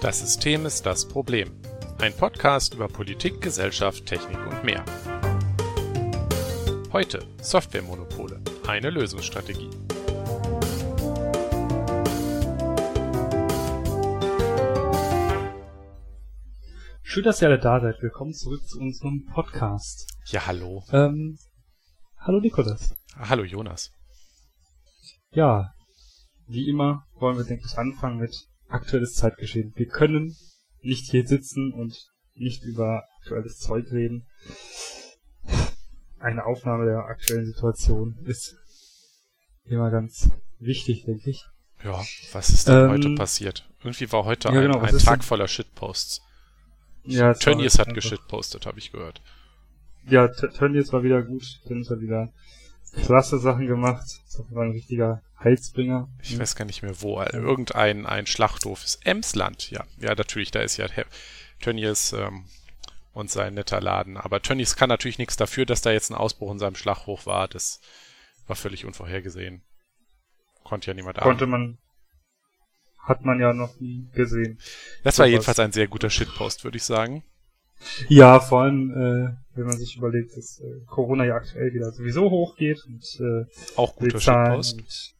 Das System ist das Problem. Ein Podcast über Politik, Gesellschaft, Technik und mehr. Heute Softwaremonopole. Eine Lösungsstrategie. Schön, dass ihr alle da seid. Willkommen zurück zu unserem Podcast. Ja, hallo. Ähm, hallo Nikolas. Hallo Jonas. Ja, wie immer wollen wir, denke ich, anfangen mit aktuelles Zeitgeschehen. Wir können nicht hier sitzen und nicht über aktuelles Zeug reden. Eine Aufnahme der aktuellen Situation ist immer ganz wichtig, denke ich. Ja, was ist denn Ähm, heute passiert? Irgendwie war heute ja, ein, genau, ein Tag denn- voller Shitposts. Ja, es war Tönnies hat einfach- geschitpostet, habe ich gehört. Ja, Tönnies war wieder gut. Tönnies hat wieder klasse Sachen gemacht. Das war ein richtiger Heilsbringer. Ich weiß gar nicht mehr wo. Irgendein ein Schlachthof ist Emsland, ja. Ja, natürlich, da ist ja Tönnies ähm, und sein netter Laden. Aber Tönnies kann natürlich nichts dafür, dass da jetzt ein Ausbruch in seinem Schlachthof war. Das war völlig unvorhergesehen. Konnte ja niemand ahnen. Konnte man, hat man ja noch nie gesehen. Das war jedenfalls ein sehr guter Shitpost, würde ich sagen. Ja, vor allem, äh, wenn man sich überlegt, dass äh, Corona ja aktuell wieder sowieso hochgeht und äh, Auch guter Shitpost. und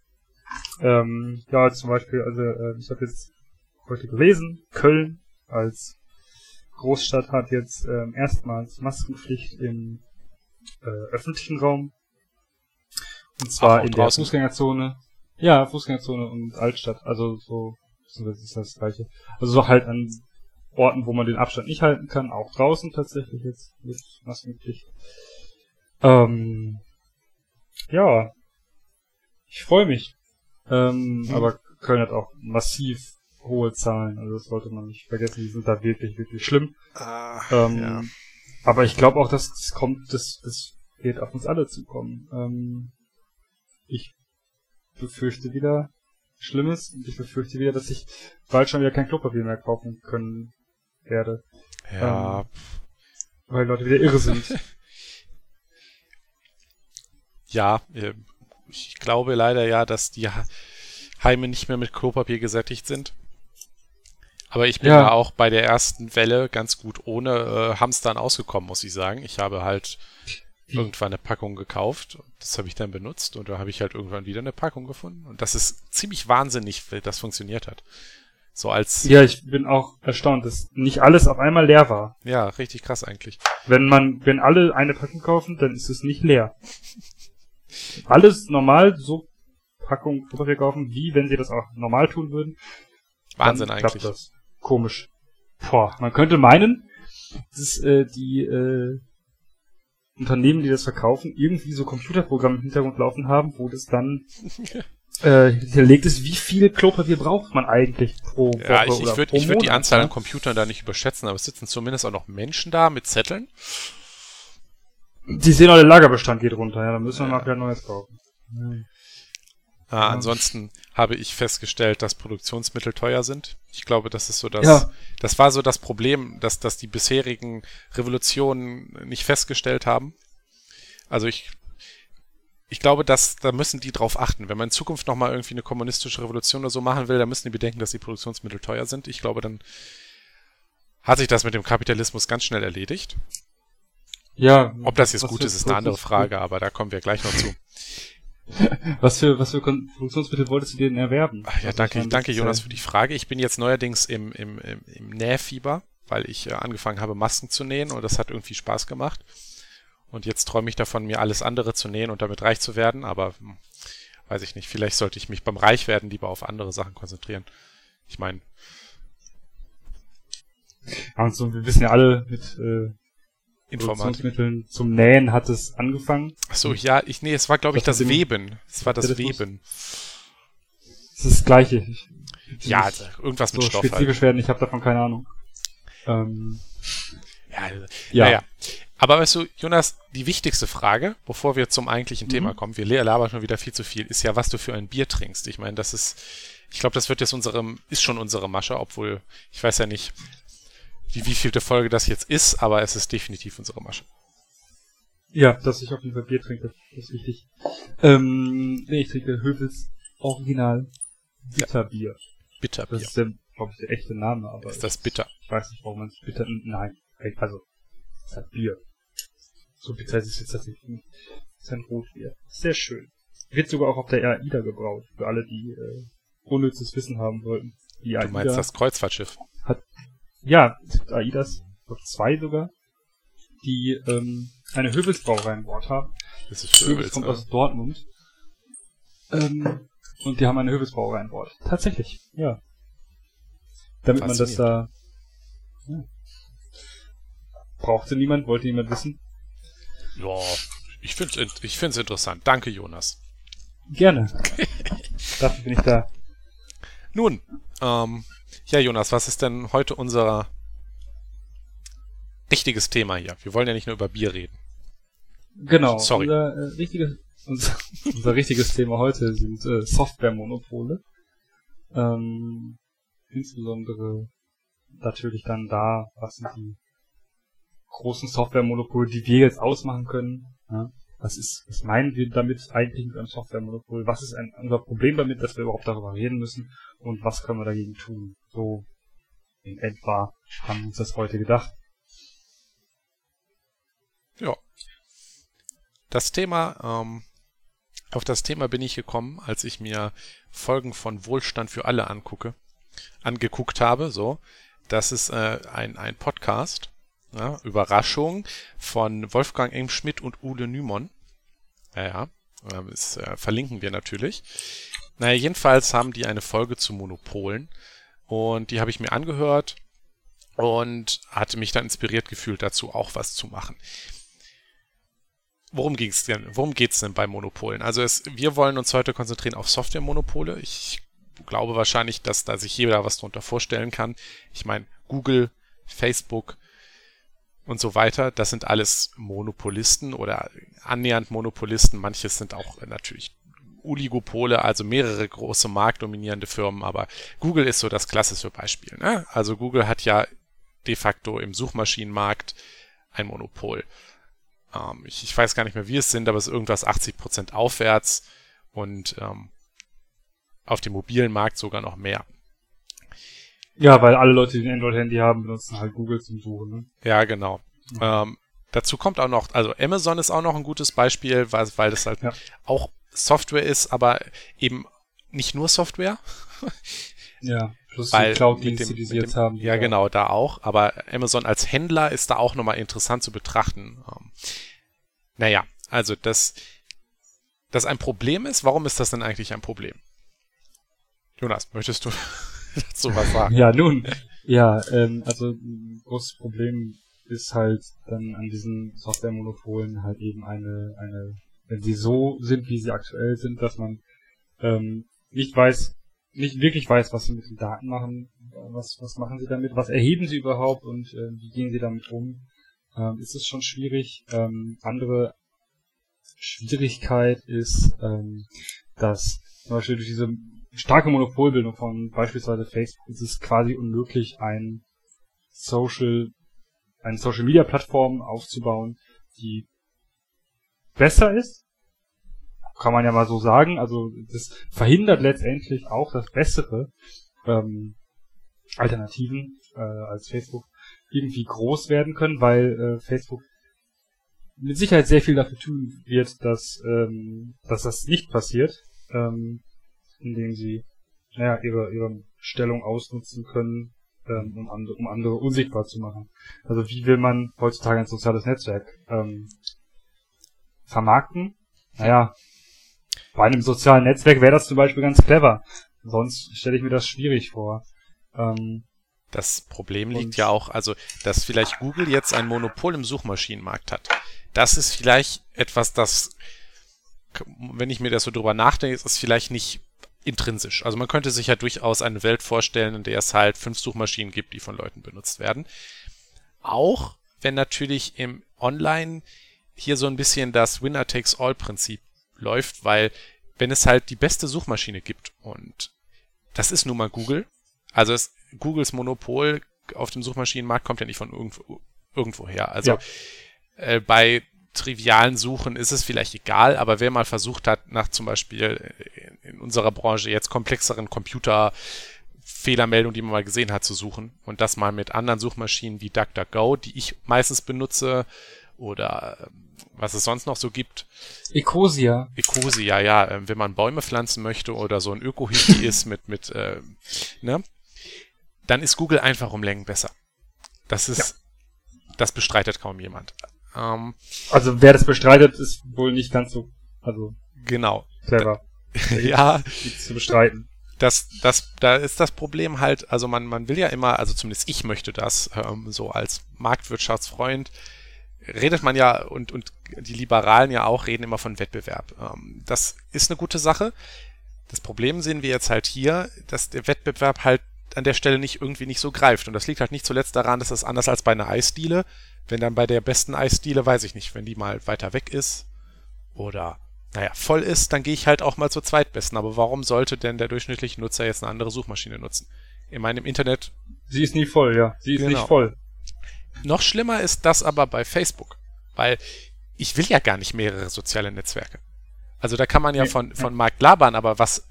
ähm, ja, zum Beispiel, also äh, ich habe jetzt heute gelesen, Köln als Großstadt hat jetzt ähm, erstmals Maskenpflicht im äh, öffentlichen Raum. Und zwar Ach, in der draußen? Fußgängerzone. Ja, Fußgängerzone und Altstadt. Also so, das ist das gleiche. Also so halt an Orten, wo man den Abstand nicht halten kann, auch draußen tatsächlich jetzt mit Maskenpflicht. Ähm, ja, ich freue mich. Ähm, Mhm. Aber Köln hat auch massiv hohe Zahlen, also das sollte man nicht vergessen, die sind da wirklich, wirklich schlimm. Ah, Ähm, ja. Aber ich glaube auch, dass es kommt, das, das wird auf uns alle zukommen. Ähm, ich befürchte wieder Schlimmes und ich befürchte wieder, dass ich bald schon wieder kein Klopapier mehr kaufen können werde, ja, ähm, weil Leute wieder irre sind. ja, äh, ich glaube leider ja, dass die Heime nicht mehr mit Klopapier gesättigt sind. Aber ich bin Ja. da auch bei der ersten Welle ganz gut ohne äh, Hamstern ausgekommen, muss ich sagen. Ich habe halt irgendwann eine Packung gekauft. Das habe ich dann benutzt und da habe ich halt irgendwann wieder eine Packung gefunden. Und das ist ziemlich wahnsinnig, wie das funktioniert hat. So als, ja, ja, ich bin auch erstaunt, dass nicht alles auf einmal leer war. richtig krass eigentlich. Wenn man, wenn alle eine Packung kaufen, dann ist es nicht leer. Alles normal so Packung Klopapier kaufen, wie wenn sie das auch normal tun würden. Wahnsinn dann eigentlich. Das. Komisch. Boah, man könnte meinen, dass äh, die äh, Unternehmen, die das verkaufen, irgendwie so Computerprogramme im Hintergrund laufen haben, wo das dann äh, hinterlegt ist, wie viel Klopapier braucht man eigentlich pro Woche Ja, ich, ich würde würd die Anzahl ne? an Computern da nicht überschätzen, aber es sitzen zumindest auch noch Menschen da mit Zetteln. Die sehen alle, Lagerbestand geht runter, ja, dann müssen wir Ja. mal wieder Neues kaufen. Ah, ansonsten habe ich festgestellt, dass Produktionsmittel teuer sind. Ich glaube, das ist so das, Ja. das war so das Problem, dass, dass die bisherigen Revolutionen nicht festgestellt haben. Also ich, ich glaube, dass, da müssen die drauf achten. Wenn man in Zukunft nochmal irgendwie eine kommunistische Revolution oder so machen will, dann müssen die bedenken, dass die Produktionsmittel teuer sind. Ich glaube, dann hat sich das mit dem Kapitalismus ganz schnell erledigt. Ja. Ob das jetzt gut ist, ist eine andere Frage, aber da kommen wir gleich noch zu. Was für, was für Produktionsmittel wolltest du denn erwerben? Ach ja, Also, danke, ich danke Jonas für die Frage. Ich bin jetzt neuerdings im, im, im, im Nähfieber, weil ich äh, angefangen habe, Masken zu nähen und das hat irgendwie Spaß gemacht. Und jetzt träume ich davon, mir alles andere zu nähen und damit reich zu werden, aber hm, weiß ich nicht. Vielleicht sollte ich mich beim Reichwerden lieber auf andere Sachen konzentrieren. Ich meine, Ja, und so, wir wissen ja alle, mit äh, Informatik. Produktionsmitteln zum Nähen hat es angefangen. Achso, ja, ich, nee, es war, glaube ich, Das Weben. Es war das? Weben. Es ist das Gleiche. Ich, Ja, nicht irgendwas so mit Stoff halt. spezifisch werden, ich habe davon keine Ahnung. Ähm, Ja, Ja. Naja. Aber weißt du, Jonas, die wichtigste Frage, bevor wir zum eigentlichen Thema Mhm. kommen, wir labern schon wieder viel zu viel, ist ja, was du für ein Bier trinkst. Ich meine, das ist, ich glaube, das wird jetzt unsere, ist schon unsere Masche, obwohl, ich weiß ja nicht, die wievielte Folge das jetzt ist, aber es ist definitiv unsere Masche. Ja, dass ich auf jeden Fall Bier trinke. Das ist wichtig. Ähm, nee, ich trinke Höfels Original Bitterbier. Bitterbier. Das ist der, glaube ich, der echte Name, aber. Ist das bitter? Ich weiß nicht, warum man es bitter, nein. Also, ist halt Bier. So ist es jetzt tatsächlich. Es ist ein Rotbier. Sehr schön. Wird sogar auch auf der AIDA gebraut. Für alle, die, äh, unnützes Wissen haben wollten. Die Du meinst das Kreuzfahrtschiff? Ja, es gibt AIDAs, zwei sogar, die ähm, eine Höfelsbrauerei an Bord haben. Das ist Höfels Höfels, kommt ne? aus Dortmund. Ähm, und die haben eine Höfelsbrauerei an Bord. Tatsächlich, ja. Damit man das da... Ja. Brauchte niemand, wollte niemand wissen. Ja, ich find's, in- ich find's interessant. Danke, Jonas. Gerne. Dafür bin ich da. Nun, ähm, ja, Jonas, was ist denn heute unser richtiges Thema hier? Wir wollen ja nicht nur über Bier reden. Genau. Sorry. Unser, äh, richtiges, unser, unser richtiges Thema heute sind äh, Softwaremonopole. Ähm, insbesondere natürlich dann da, was sind die großen Softwaremonopole, die wir jetzt ausmachen können. Ja? Was ist, was meinen wir damit eigentlich mit einem Softwaremonopol? Was ist ein, unser Problem damit, dass wir überhaupt darüber reden müssen? Und was können wir dagegen tun? So in etwa haben wir uns das heute gedacht. Ja. Das Thema, ähm, auf das Thema bin ich gekommen, als ich mir Folgen von Wohlstand für alle angucke, angeguckt habe, so. Das ist äh, ein, ein Podcast, ja, Überraschung von Wolfgang M. Schmidt und Ule Nymon. Ja, ja, ähm, das äh, verlinken wir natürlich. Naja, jedenfalls haben die eine Folge zu Monopolen und die habe ich mir angehört und hatte mich dann inspiriert gefühlt dazu, auch was zu machen. Worum ging's denn? Worum geht's denn bei Monopolen? Also es, wir wollen uns heute konzentrieren auf Softwaremonopole. Ich glaube wahrscheinlich, dass da sich jeder was darunter vorstellen kann. Ich meine, Google, Facebook und so weiter, das sind alles Monopolisten oder annähernd Monopolisten. Manches sind auch natürlich Oligopole, also mehrere große marktdominierende Firmen, aber Google ist so das klassische Beispiel. Ne? Also Google hat ja de facto im Suchmaschinenmarkt ein Monopol. Ähm, ich, ich weiß gar nicht mehr, wie es sind, aber es ist irgendwas 80% aufwärts und ähm, auf dem mobilen Markt sogar noch mehr. Ja, weil alle Leute, die ein Android-Handy haben, benutzen halt Google zum Suchen. Ne? Ja, genau. Mhm. Ähm, dazu kommt auch noch, also Amazon ist auch noch ein gutes Beispiel, weil, weil das halt Ja. auch Software ist, aber eben nicht nur Software. Ja, plus Weil die Cloud-Dienste, die sie jetzt haben. Ja, die genau, da auch. Aber Amazon als Händler ist da auch nochmal interessant zu betrachten. Ähm, naja, also das, das ein Problem ist, warum ist das denn eigentlich ein Problem? Jonas, möchtest du dazu was sagen? Ja, nun. Ja, ähm, also ein großes Problem ist halt dann an diesen Softwaremonopolen halt eben eine, eine, wenn sie so sind, wie sie aktuell sind, dass man ähm, nicht weiß, nicht wirklich weiß, was sie mit den Daten machen, was, was machen sie damit, was erheben sie überhaupt und äh, wie gehen sie damit um, ähm, ist es schon schwierig. Ähm, andere Schwierigkeit ist, ähm, dass zum Beispiel durch diese starke Monopolbildung von beispielsweise Facebook ist es quasi unmöglich, ein Social, eine Social Media Plattform aufzubauen, die besser ist. Kann man ja mal so sagen. Also das verhindert letztendlich auch, dass bessere ähm, Alternativen äh, als Facebook irgendwie groß werden können, weil äh, Facebook mit Sicherheit sehr viel dafür tun wird, dass, ähm, dass das nicht passiert, ähm, indem sie naja, ihre, ihre Stellung ausnutzen können, ähm, um, andere, um andere unsichtbar zu machen. Also wie will man heutzutage ein soziales Netzwerk ähm, vermarkten? Naja, bei einem sozialen Netzwerk wäre das zum Beispiel ganz clever. Sonst stelle ich mir das schwierig vor. Ähm, Das Problem liegt ja auch, also, dass vielleicht Google jetzt ein Monopol im Suchmaschinenmarkt hat. Das ist vielleicht etwas, das, wenn ich mir das so drüber nachdenke, ist es vielleicht nicht intrinsisch. Also man könnte sich ja durchaus eine Welt vorstellen, in der es halt fünf Suchmaschinen gibt, die von Leuten benutzt werden. Auch wenn natürlich im Online hier so ein bisschen das Winner-Takes-All-Prinzip läuft, weil wenn es halt die beste Suchmaschine gibt und das ist nun mal Google, also es, Googles Monopol auf dem Suchmaschinenmarkt kommt ja nicht von irgendwo, irgendwo her. Also Ja. äh, bei trivialen Suchen ist es vielleicht egal, aber wer mal versucht hat, nach zum Beispiel in unserer Branche jetzt komplexeren Computerfehlermeldungen, die man mal gesehen hat, zu suchen und das mal mit anderen Suchmaschinen wie DuckDuckGo, die ich meistens benutze, oder ähm, was es sonst noch so gibt. Ecosia. Ecosia, ja, äh, wenn man Bäume pflanzen möchte oder so ein Öko-Hippie ist mit, mit, äh, ne, dann ist Google einfach um Längen besser. Das ist, ja. das bestreitet kaum jemand. Ähm, also wer das bestreitet, ist wohl nicht ganz so, also genau. clever. ja. Zu bestreiten. Das, das, da ist das Problem halt, also man, man will ja immer, also zumindest ich möchte das, ähm, so als Marktwirtschaftsfreund, redet man ja und, und die Liberalen ja auch reden immer von Wettbewerb. Ähm, das ist eine gute Sache. Das Problem sehen wir jetzt halt hier, dass der Wettbewerb halt an der Stelle nicht irgendwie nicht so greift. Und das liegt halt nicht zuletzt daran, dass das anders als bei einer Eisdiele, wenn dann bei der besten Eisdiele, weiß ich nicht, wenn die mal weiter weg ist oder naja, voll ist, dann gehe ich halt auch mal zur zweitbesten. Aber warum sollte denn der durchschnittliche Nutzer jetzt eine andere Suchmaschine nutzen? In meinem Internet. Sie ist nie voll, ja. Sie ist genau. nicht voll. Noch schlimmer ist das aber bei Facebook, weil ich will ja gar nicht mehrere soziale Netzwerke. Also da kann man ja von, von Markt labern, aber was,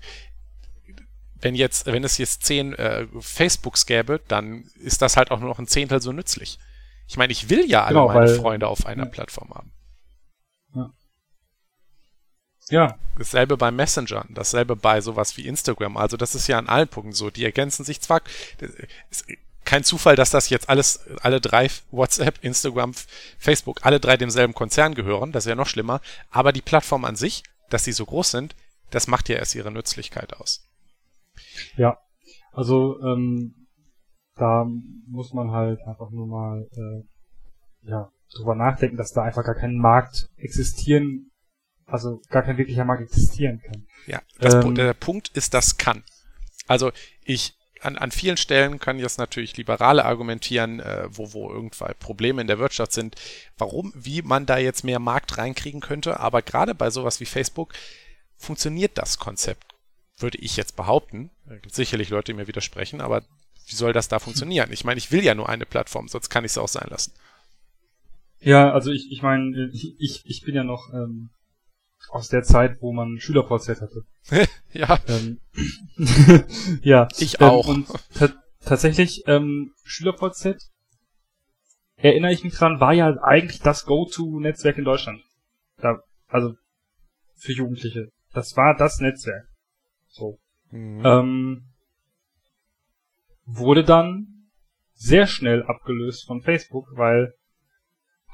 wenn jetzt, wenn es jetzt zehn äh, Facebooks gäbe, dann ist das halt auch nur noch ein Zehntel so nützlich. Ich meine, ich will ja alle genau, meine weil, Freunde auf einer ja. Plattform haben. Ja. ja. Dasselbe bei Messenger, dasselbe bei sowas wie Instagram. Also das ist ja an allen Punkten so. Die ergänzen sich zwar, kein Zufall, dass das jetzt alles, alle drei, WhatsApp, Instagram, Facebook, alle drei demselben Konzern gehören. Das ist ja noch schlimmer. Aber die Plattform an sich, dass sie so groß sind, das macht ja erst ihre Nützlichkeit aus. Ja, also ähm, da muss man halt einfach nur mal äh, ja drüber nachdenken, dass da einfach gar kein Markt existieren, also gar kein wirklicher Markt existieren kann. Ja, ähm, der Punkt ist, das kann. Also ich an, an vielen Stellen können jetzt natürlich Liberale argumentieren, äh, wo, wo irgendwann Probleme in der Wirtschaft sind, warum, wie man da jetzt mehr Markt reinkriegen könnte. Aber gerade bei sowas wie Facebook funktioniert das Konzept, würde ich jetzt behaupten. Da gibt sicherlich Leute, die mir widersprechen, aber wie soll das da funktionieren? Ich meine, ich will ja nur eine Plattform, sonst kann ich es auch sein lassen. Ja, also ich, ich meine, ich, ich, bin ja noch ähm, aus der Zeit, wo man SchülerVZ hatte. ja. Ähm, ja. Ich ähm, auch. Und tatsächlich, ähm, SchülerVZ, erinnere ich mich dran, war ja eigentlich das Go-To-Netzwerk in Deutschland. Da, also für Jugendliche. Das war das Netzwerk. So. Mhm. Ähm, wurde dann sehr schnell abgelöst von Facebook, weil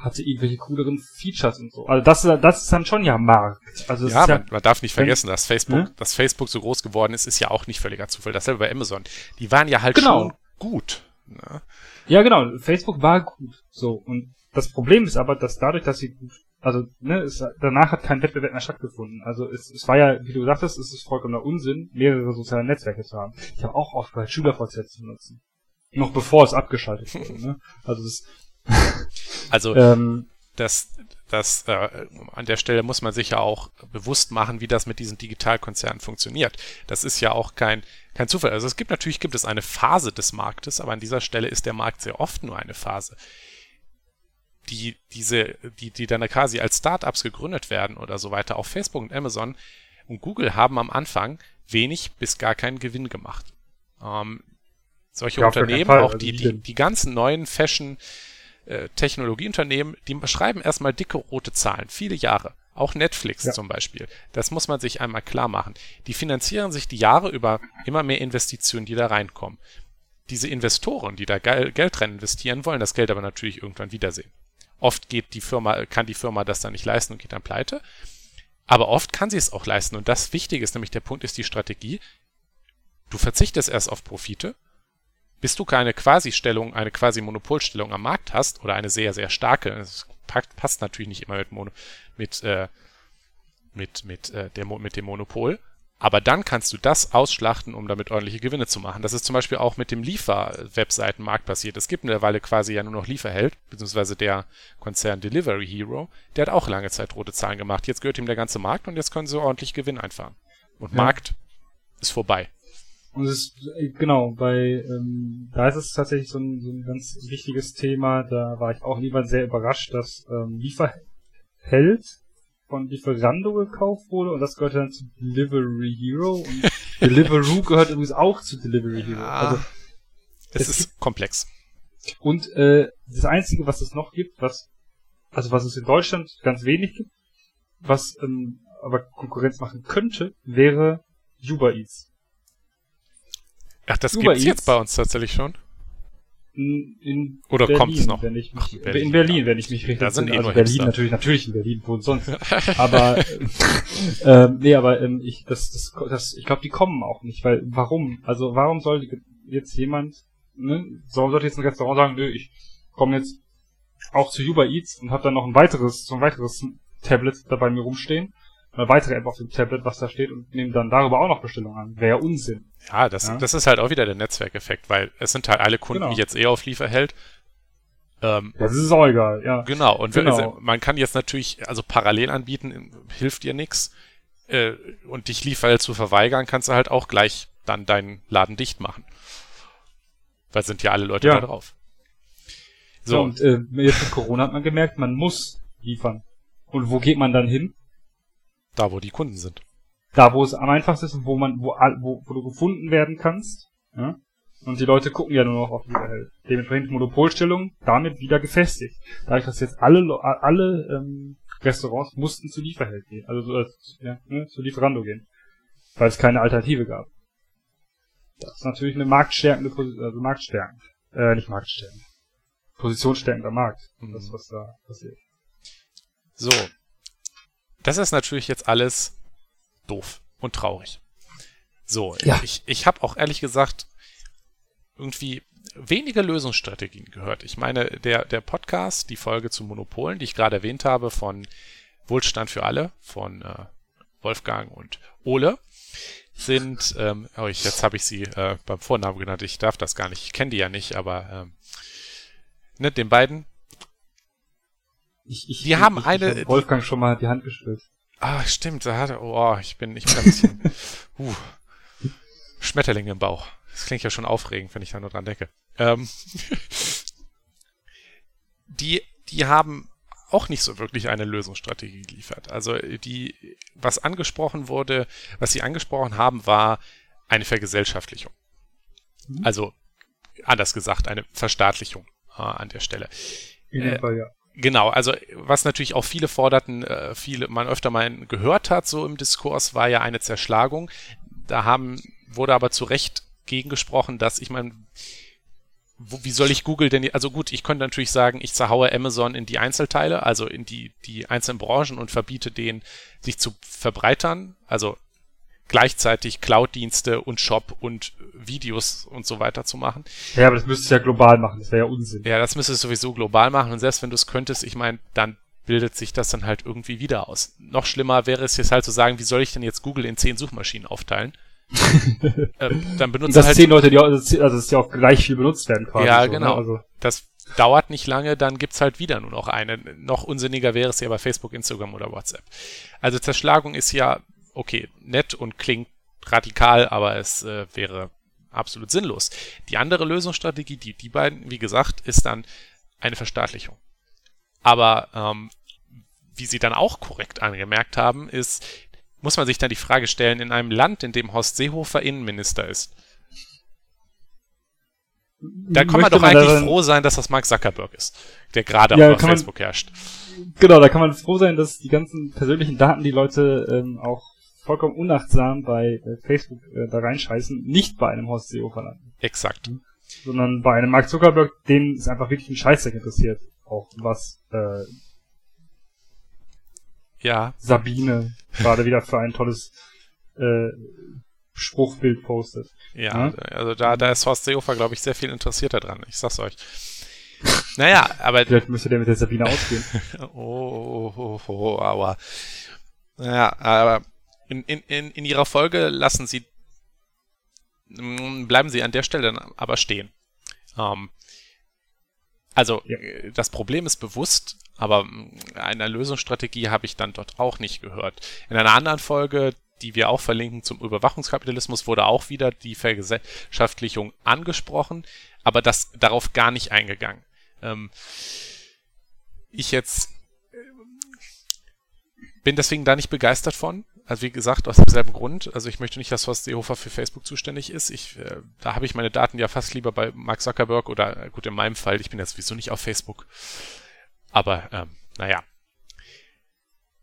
hatte irgendwelche cooleren Features und so. Also das, das ist dann schon ja Markt. Also ja, man, ja, man darf nicht vergessen, dass Facebook, ne? dass Facebook so groß geworden ist, ist ja auch nicht völliger Zufall. Dasselbe bei Amazon. Die waren ja halt genau. schon gut. Ne? Ja, genau. Facebook war gut. So. Und das Problem ist aber, dass dadurch, dass sie gut, also, ne, es, danach hat kein Wettbewerb mehr stattgefunden. Also es, es war ja, wie du sagtest, es ist vollkommener Unsinn, mehrere soziale Netzwerke zu haben. Ich habe auch oft bei SchülerVZ zu nutzen. Noch bevor es abgeschaltet wurde, ne? Also das also ähm, das, das äh, an der Stelle muss man sich ja auch bewusst machen, wie das mit diesen Digitalkonzernen funktioniert. Das ist ja auch kein, kein Zufall. Also es gibt natürlich gibt es eine Phase des Marktes, aber an dieser Stelle ist der Markt sehr oft nur eine Phase. Die, diese, die, die dann quasi als Startups gegründet werden oder so weiter, auch Facebook und Amazon und Google haben am Anfang wenig bis gar keinen Gewinn gemacht. Ähm, solche ja, Unternehmen, auch also die, die, die ganzen neuen Fashion, äh, Technologieunternehmen, die schreiben erstmal dicke rote Zahlen, viele Jahre. Auch Netflix ja. zum Beispiel. Das muss man sich einmal klar machen. Die finanzieren sich die Jahre über immer mehr Investitionen, die da reinkommen. Diese Investoren, die da Geld rein investieren wollen, das Geld aber natürlich irgendwann wiedersehen. Oft geht die Firma, kann die Firma das dann nicht leisten und geht dann pleite. Aber oft kann sie es auch leisten. Und das Wichtige ist nämlich der Punkt ist die Strategie. Du verzichtest erst auf Profite bis du keine Quasi-Stellung, eine Quasi-Monopolstellung am Markt hast oder eine sehr, sehr starke, das passt natürlich nicht immer mit, Mono, mit, äh, mit, mit, äh, der, mit dem Monopol, aber dann kannst du das ausschlachten, um damit ordentliche Gewinne zu machen. Das ist zum Beispiel auch mit dem Liefer-Webseitenmarkt passiert. Es gibt mittlerweile quasi ja nur noch Lieferheld, beziehungsweise der Konzern Delivery Hero, der hat auch lange Zeit rote Zahlen gemacht. Jetzt gehört ihm der ganze Markt und jetzt können sie ordentlich Gewinn einfahren. Und ja. Markt ist vorbei. Und es ist, äh, genau, bei, ähm, da ist es tatsächlich so ein, so ein ganz wichtiges Thema. Da war ich auch lieber sehr überrascht, dass ähm, Liefer, hält, von Lieferando gekauft wurde und das gehört dann zu Delivery Hero und Deliveroo gehört übrigens auch zu Delivery Hero. Ja, Also, es ist komplex. und äh, das Einzige, was es noch gibt, was also was es in Deutschland ganz wenig gibt, was ähm, aber Konkurrenz machen könnte, wäre Uber Eats. Ach, das Uber gibt's jetzt bei uns tatsächlich schon. In, in Oder Berlin, kommt's noch? Wenn ich mich, Ach, in Berlin, Berlin, ja. wenn ich mich richtig sind eh also Berlin Hipster. natürlich, natürlich in Berlin, wo sonst. aber äh, ähm, nee, aber ähm, ich das das, das ich glaube, die kommen auch nicht, weil warum? Also warum soll jetzt jemand, ne, so sollte jetzt ein Restaurant sagen, nö, ich komme jetzt auch zu Uber Eats und habe dann noch ein weiteres, so ein weiteres Tablet dabei mir rumstehen, weitere App auf dem Tablet, was da steht und nehme dann darüber auch noch Bestellungen an. Wäre ja Unsinn. Ja, das, Ja. das ist halt auch wieder der Netzwerkeffekt, weil es sind halt alle Kunden Genau. jetzt eh auf Lieferheld. Ähm, Das ist auch egal, ja. genau, und wenn- Genau. also, man kann jetzt natürlich, also parallel anbieten, hilft dir nix. Äh, und dich Lieferheld zu verweigern, kannst du halt auch gleich dann deinen Laden dicht machen. Weil sind ja alle Leute Ja. da drauf. So, So, und äh, jetzt mit Corona hat man gemerkt, man muss liefern. Und wo geht man dann hin? Da wo die Kunden sind. Da, wo es am einfachsten ist und wo man, wo, wo, wo du gefunden werden kannst. Ja? Und die Leute gucken ja nur noch auf Lieferheld. Dementsprechend Monopolstellung damit wieder gefestigt. Dadurch, dass jetzt alle alle ähm, Restaurants mussten zu Lieferheld gehen, also so, äh, ja, ne, zu Lieferando gehen, weil es keine Alternative gab. Das ist natürlich eine marktstärkende Position, also marktstärkend, äh, nicht marktstärkend, positionsstärkender Markt, Mhm. das was da passiert. So. Das ist natürlich jetzt alles doof und traurig. So, Ja. ich, ich habe auch ehrlich gesagt irgendwie wenige Lösungsstrategien gehört. Ich meine, der, der Podcast, die Folge zu Monopolen, die ich gerade erwähnt habe, von Wohlstand für alle, von äh, Wolfgang und Ole, sind, ähm, oh, ich, jetzt habe ich sie äh, beim Vornamen genannt, ich darf das gar nicht, ich kenne die ja nicht, aber ähm, ne, den beiden, Ich, ich, Die haben ich, eine- Ich Wolfgang schon mal die Hand geschüttelt. Ah, stimmt, da hat oh, ich bin, ich bin ein bisschen, uh, Schmetterling im Bauch. Das klingt ja schon aufregend, wenn ich da nur dran denke. Ähm, die, die haben auch nicht so wirklich eine Lösungsstrategie geliefert. Also die, was angesprochen wurde, was sie angesprochen haben, war eine Vergesellschaftlichung. Mhm. Also anders gesagt, eine Verstaatlichung äh, an der Stelle. In Äh, dem Fall, ja. Genau, also was natürlich auch viele forderten, äh, viele man öfter mal gehört hat, so im Diskurs, war ja eine Zerschlagung. Da haben, wurde aber zu Recht gegengesprochen, dass ich meine, wie soll ich Google denn, also gut, ich könnte natürlich sagen, ich zerhaue Amazon in die Einzelteile, also in die, die einzelnen Branchen und verbiete denen, sich zu verbreitern, also gleichzeitig Cloud-Dienste und Shop und Videos und so weiter zu machen. Ja, aber das müsstest du ja global machen, das wäre ja Unsinn. Ja, das müsstest du sowieso global machen und selbst wenn du es könntest, ich meine, dann bildet sich das dann halt irgendwie wieder aus. Noch schlimmer wäre es jetzt halt zu sagen, wie soll ich denn jetzt Google in zehn Suchmaschinen aufteilen? ähm, dann Und benutze das halt, zehn Leute, die auch, also dass die auch gleich viel benutzt werden quasi. Ja, so, genau. Ne? Also, das dauert nicht lange, dann gibt's halt wieder nur noch eine. Noch unsinniger wäre es ja bei Facebook, Instagram oder WhatsApp. Also Zerschlagung ist ja, okay, nett und klingt radikal, aber es äh, wäre absolut sinnlos. Die andere Lösungsstrategie, die die beiden, wie gesagt, ist dann eine Verstaatlichung. Aber ähm, wie Sie dann auch korrekt angemerkt haben, ist, muss man sich dann die Frage stellen, in einem Land, in dem Horst Seehofer Innenminister ist, da kann man doch eigentlich daran- froh sein, dass das Mark Zuckerberg ist, der gerade Ja, auf kann man- Facebook herrscht. Genau, da kann man froh sein, dass die ganzen persönlichen Daten, die Leute ähm, auch vollkommen unachtsam bei äh, Facebook äh, da reinscheißen, nicht bei einem Horst Seehofer landen, Exakt. sondern bei einem Mark Zuckerberg, den es einfach wirklich ein Scheißdreck interessiert, auch was äh, Ja, Sabine gerade wieder für ein tolles äh, Spruchbild postet. ja, Ja. also da, da ist Horst Seehofer, glaube ich, sehr viel interessierter dran. Ich sag's euch. Naja, aber Vielleicht müsste der mit der Sabine ausgehen. Oh, oh, oh, oh, aua. Naja, aber in, in, in, in ihrer Folge lassen sie, mm, bleiben sie an der Stelle dann aber stehen. Ähm, also, Ja. äh, das Problem ist bewusst, aber mm, eine Lösungsstrategie habe ich dann dort auch nicht gehört. In einer anderen Folge, die wir auch verlinken zum Überwachungskapitalismus, wurde auch wieder die Vergesellschaftlichung angesprochen, aber das darauf gar nicht eingegangen. Ähm, ich jetzt bin deswegen da nicht begeistert von. Also wie gesagt, aus demselben Grund. Also ich möchte nicht, dass Horst Seehofer für Facebook zuständig ist. Ich, äh, da habe ich meine Daten ja fast lieber bei Mark Zuckerberg oder äh, gut in meinem Fall, ich bin ja sowieso nicht auf Facebook. Aber ähm, naja.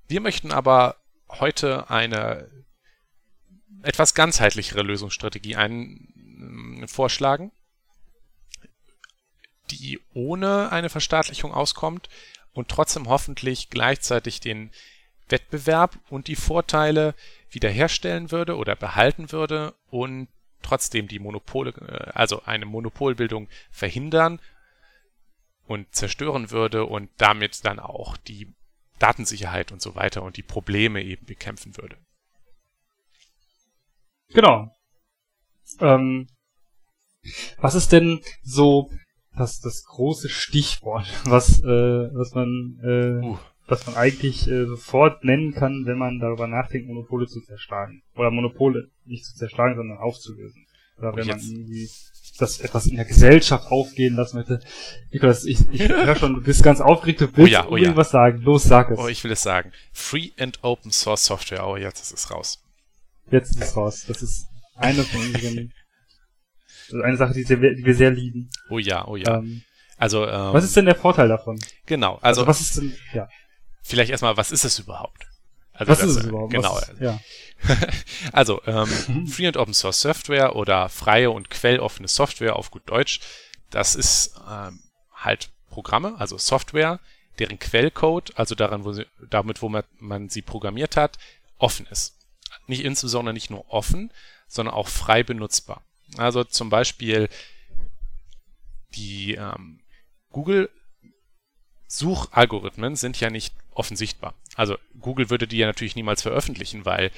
Wir möchten aber heute eine etwas ganzheitlichere Lösungsstrategie ein, äh, vorschlagen, die ohne eine Verstaatlichung auskommt und trotzdem hoffentlich gleichzeitig den Wettbewerb und die Vorteile wiederherstellen würde oder behalten würde und trotzdem die Monopole, äh, also eine Monopolbildung verhindern und zerstören würde und damit dann auch die Datensicherheit und so weiter und die Probleme eben bekämpfen würde. Genau. Ähm, was ist denn so das, das große Stichwort, was, äh, was man äh, uh was man eigentlich äh, sofort nennen kann, wenn man darüber nachdenkt, Monopole zu zerschlagen. Oder Monopole nicht zu zerschlagen, sondern aufzulösen. Oder wenn man irgendwie das etwas in der Gesellschaft aufgehen lassen möchte. Nikolaus, ich, ich höre schon, du bist ganz aufgeregt, du willst oh ja, oh irgendwas ja. sagen. Los, sag es. Oh, ich will es sagen. Free and Open Source Software. Oh, jetzt ist es raus. Jetzt ist es raus. Das ist eine von unseren, also eine Sache, die, sehr, die wir sehr lieben. Oh ja, oh ja. Ähm, also, ähm, was ist denn der Vorteil davon? Genau, also, also was ist denn, ja vielleicht erstmal, was ist es überhaupt? Also was das, ist es überhaupt? Genau. Was, ja. also, ähm, Free and Open Source Software oder freie und quelloffene Software auf gut Deutsch, das ist ähm, halt Programme, also Software, deren Quellcode, also daran, wo sie, damit, wo man, man sie programmiert hat, offen ist. Nicht insbesondere nicht nur offen, sondern auch frei benutzbar. Also zum Beispiel die ähm, Google Suchalgorithmen sind ja nicht offensichtbar. Also Google würde die ja natürlich niemals veröffentlichen, weil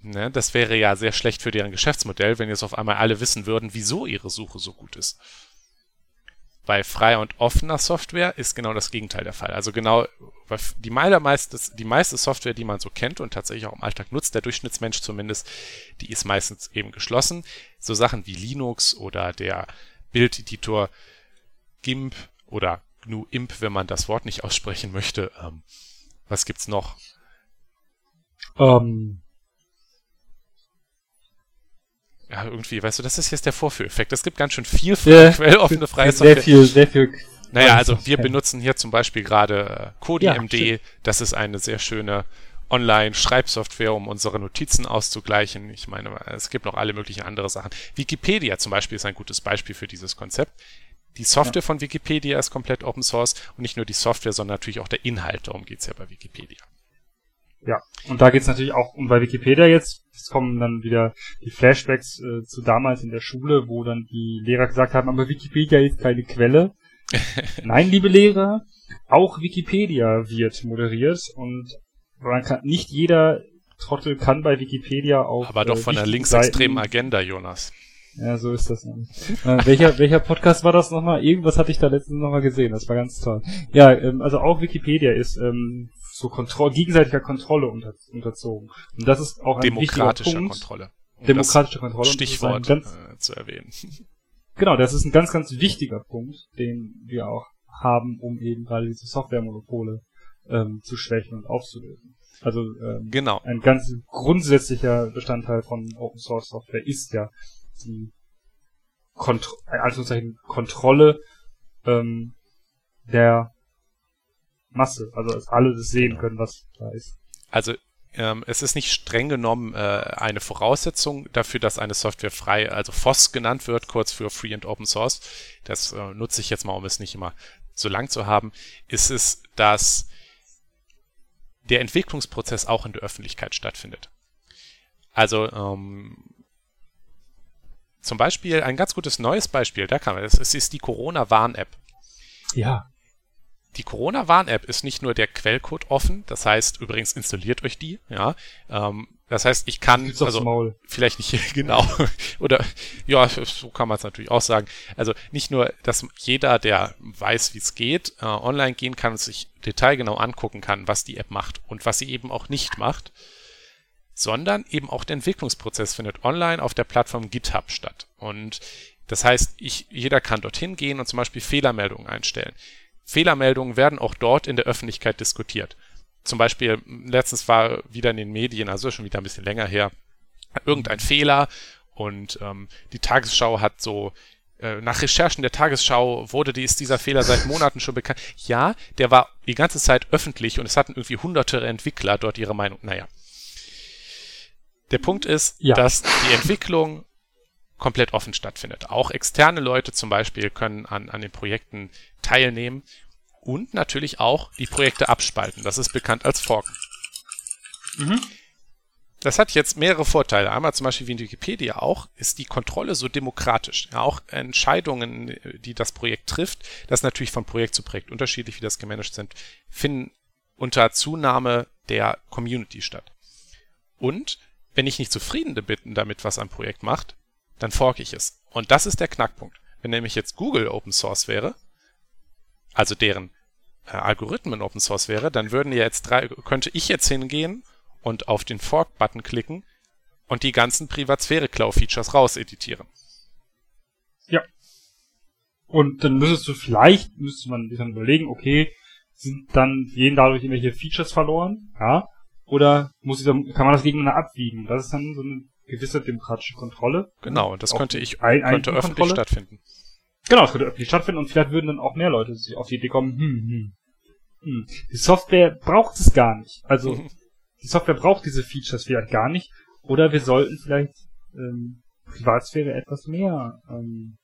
ne, das wäre ja sehr schlecht für deren Geschäftsmodell, wenn jetzt auf einmal alle wissen würden, wieso ihre Suche so gut ist. Bei freier und offener Software ist genau das Gegenteil der Fall. Also genau, die, meiste, die meiste Software, die man so kennt und tatsächlich auch im Alltag nutzt, der Durchschnittsmensch zumindest, die ist meistens eben geschlossen. So Sachen wie Linux oder der Bildeditor GIMP oder GNU Imp, wenn man das Wort nicht aussprechen möchte. Ähm, was gibt's noch? Ähm. Ja, irgendwie, weißt du, das ist jetzt der Vorführeffekt. Es gibt ganz schön viel yeah, quelloffene freie Software. Sehr viel, sehr viel. Naja, also wir benutzen hier zum Beispiel gerade äh, KodiMD. Ja, das ist eine sehr schöne Online-Schreibsoftware, um unsere Notizen auszugleichen. Ich meine, es gibt noch alle möglichen andere Sachen. Wikipedia zum Beispiel ist ein gutes Beispiel für dieses Konzept. Die Software ja. von Wikipedia ist komplett Open Source und nicht nur die Software, sondern natürlich auch der Inhalt. Darum geht's ja bei Wikipedia. Ja, und da geht's natürlich auch um bei Wikipedia jetzt. Es kommen dann wieder die Flashbacks äh, zu damals in der Schule, wo dann die Lehrer gesagt haben, aber Wikipedia ist keine Quelle. Nein, liebe Lehrer, auch Wikipedia wird moderiert und man kann, nicht jeder Trottel kann bei Wikipedia auch. Aber doch äh, von der linksextremen Agenda, Jonas. Ja, so ist das. Äh, welcher, welcher Podcast war das nochmal? Irgendwas hatte ich da letztens nochmal gesehen. Das war ganz toll. Ja, ähm, also auch Wikipedia ist ähm, so Kontro gegenseitiger Kontrolle unter, unterzogen. Und das ist auch ein Demokratischer Punkt. Kontrolle. Um Demokratische Kontrolle. Stichwort ganz, äh, zu erwähnen. Genau, das ist ein ganz, ganz wichtiger Punkt, den wir auch haben, um eben gerade diese Softwaremonopole ähm, zu schwächen und aufzulösen. Also ähm, genau. ein ganz grundsätzlicher Bestandteil von Open Source Software ist ja die Kont Anführungszeichen Kontrolle ähm, der Masse, also dass alle das sehen genau. können, was da ist. Also ähm, es ist nicht streng genommen äh, eine Voraussetzung dafür, dass eine Software frei, also FOSS genannt wird, kurz für Free and Open Source. Das äh, nutze ich jetzt mal, um es nicht immer so lang zu haben. Ist es, dass der Entwicklungsprozess auch in der Öffentlichkeit stattfindet. Also ähm, zum Beispiel ein ganz gutes neues Beispiel, da kann man, es ist die Corona-Warn-App. Ja. Die Corona-Warn-App ist nicht nur der Quellcode offen, das heißt, übrigens installiert euch die, ja. Ähm, das heißt, ich kann, also vielleicht nicht genau, oder ja, so kann man es natürlich auch sagen. Also nicht nur, dass jeder, der weiß, wie es geht, äh, online gehen kann und sich detailgenau angucken kann, was die App macht und was sie eben auch nicht macht, sondern eben auch der Entwicklungsprozess findet online auf der Plattform GitHub statt. Und das heißt, ich, jeder kann dorthin gehen und zum Beispiel Fehlermeldungen einstellen. Fehlermeldungen werden auch dort in der Öffentlichkeit diskutiert. zum Beispiel, letztens war wieder in den Medien, also schon wieder ein bisschen länger her, irgendein Fehler und ähm, die Tagesschau hat so äh, nach Recherchen der Tagesschau wurde dies, dieser Fehler seit Monaten schon bekannt. Ja, der war die ganze Zeit öffentlich und es hatten irgendwie hunderte Entwickler dort ihre Meinung. Naja. Der Punkt ist, ja. dass die Entwicklung komplett offen stattfindet. Auch externe Leute zum Beispiel können an, an den Projekten teilnehmen und natürlich auch die Projekte abspalten. Das ist bekannt als Forken. Mhm. Das hat jetzt mehrere Vorteile. Einmal zum Beispiel wie in Wikipedia auch, ist die Kontrolle so demokratisch. Ja, auch Entscheidungen, die das Projekt trifft, das natürlich von Projekt zu Projekt unterschiedlich, wie das gemanagt sind, finden unter Zunahme der Community statt. Und wenn ich nicht zufrieden bin damit, was ein Projekt macht, dann forke ich es. Und das ist der Knackpunkt. Wenn nämlich jetzt Google Open Source wäre, also deren äh, Algorithmen Open Source wäre, dann würden ja jetzt drei, könnte ich jetzt hingehen und auf den Fork-Button klicken und die ganzen Privatsphäre-Cloud-Features rauseditieren. Ja. Und dann müsstest du vielleicht, müsste man sich dann überlegen, okay, sind dann, gehen dadurch irgendwelche Features verloren, ja, oder muss ich dann, kann man das gegeneinander abwiegen? Das ist dann so eine gewisse demokratische Kontrolle. Genau, und das könnte ich, ein, könnte öffentlich stattfinden. Genau, es könnte öffentlich stattfinden und vielleicht würden dann auch mehr Leute sich auf die Idee kommen, hm, hm, hm. Die Software braucht es gar nicht. Also, die Software braucht diese Features vielleicht gar nicht. Oder wir sollten vielleicht ähm, Privatsphäre etwas mehr ähm,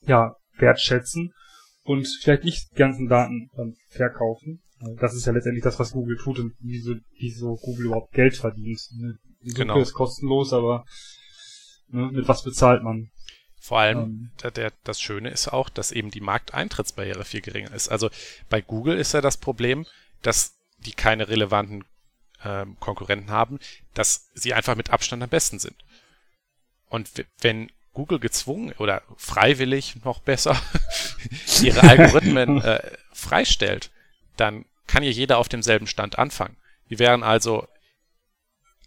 ja, wertschätzen und vielleicht nicht die ganzen Daten ähm, verkaufen. Das ist ja letztendlich das, was Google tut und wieso, wieso Google überhaupt Geld verdient. Ne? Suche genau. ist kostenlos, aber ne, mit was bezahlt man? Vor allem, ähm, der, der, das Schöne ist auch, dass eben die Markteintrittsbarriere viel geringer ist. Also bei Google ist ja das Problem, dass die keine relevanten ähm, Konkurrenten haben, dass sie einfach mit Abstand am besten sind. Und wenn Google gezwungen oder freiwillig noch besser ihre Algorithmen äh, freistellt, dann kann ja jeder auf demselben Stand anfangen. Die wären also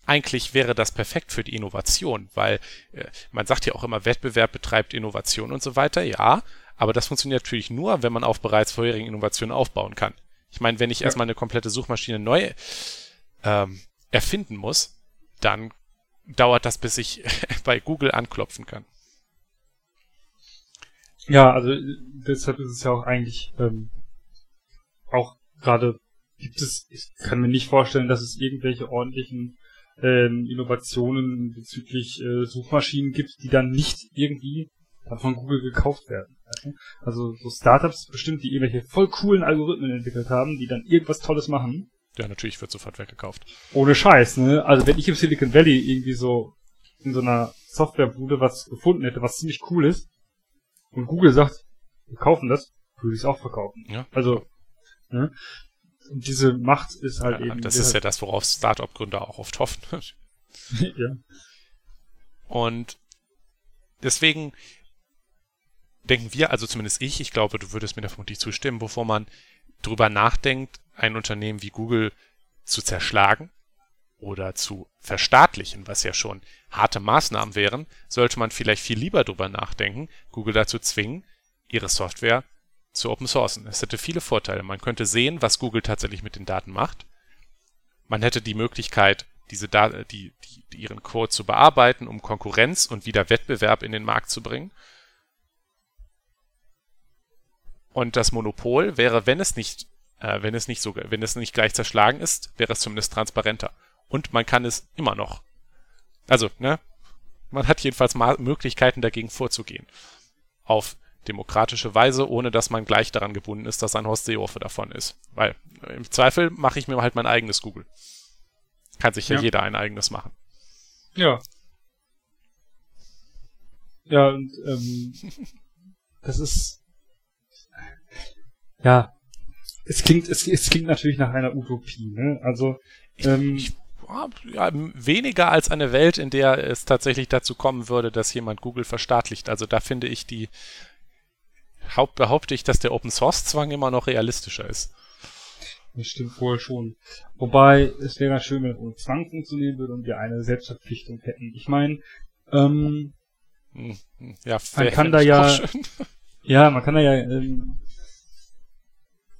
eigentlich wäre das perfekt für die Innovation, weil äh, man sagt ja auch immer, Wettbewerb betreibt Innovation und so weiter. Ja, aber das funktioniert natürlich nur, wenn man auf bereits vorherigen Innovationen aufbauen kann. Ich meine, wenn ich ja. erstmal eine komplette Suchmaschine neu ähm, erfinden muss, dann dauert das, bis ich bei Google anklopfen kann. Ja, also deshalb ist es ja auch eigentlich ähm, auch gerade gibt es, ich kann mir nicht vorstellen, dass es irgendwelche ordentlichen ähm, Innovationen bezüglich äh, Suchmaschinen gibt, die dann nicht irgendwie dann von Google gekauft werden. Also so Startups bestimmt, die irgendwelche voll coolen Algorithmen entwickelt haben, die dann irgendwas Tolles machen. Ja, natürlich wird sofort weggekauft. Ohne Scheiß, ne? Also wenn ich im Silicon Valley irgendwie so in so einer Softwarebude was gefunden hätte, was ziemlich cool ist, und Google sagt, wir kaufen das, würde ich es auch verkaufen. Ja. Also, ne? Und diese Macht ist halt ja, eben. Das ist ja das, worauf Startup-Gründer auch oft hoffen. ja. Und deswegen denken wir, also zumindest ich, ich glaube, du würdest mir da vermutlich zustimmen, bevor man drüber nachdenkt, ein Unternehmen wie Google zu zerschlagen oder zu verstaatlichen, was ja schon harte Maßnahmen wären, sollte man vielleicht viel lieber drüber nachdenken, Google dazu zwingen, ihre Software zu open sourcen. Es hätte viele Vorteile. Man könnte sehen, was Google tatsächlich mit den Daten macht. Man hätte die Möglichkeit, diese Daten, die, die, ihren Code zu bearbeiten, um Konkurrenz und wieder Wettbewerb in den Markt zu bringen. Und das Monopol wäre, wenn es nicht, äh, wenn es nicht so, wenn es nicht gleich zerschlagen ist, wäre es zumindest transparenter. Und man kann es immer noch. Also, ne? Man hat jedenfalls Möglichkeiten dagegen vorzugehen. Auf demokratische Weise, ohne dass man gleich daran gebunden ist, dass ein Horst Seehofer davon ist. Weil im Zweifel mache ich mir halt mein eigenes Google. Kann sich ja, ja jeder ein eigenes machen. Ja. Ja, und ähm, das ist ja es klingt es, es klingt natürlich nach einer Utopie, ne? Also ähm, ich, ja, weniger als eine Welt, in der es tatsächlich dazu kommen würde, dass jemand Google verstaatlicht. Also da finde ich die behaupte ich, dass der Open Source Zwang immer noch realistischer ist. Das stimmt wohl schon. Wobei, es wäre schön, wenn ohne Zwang funktionieren würde und wir eine Selbstverpflichtung hätten. Ich meine, ähm, hm, hm, ja, man kann da ja, ja, man kann da ja ähm,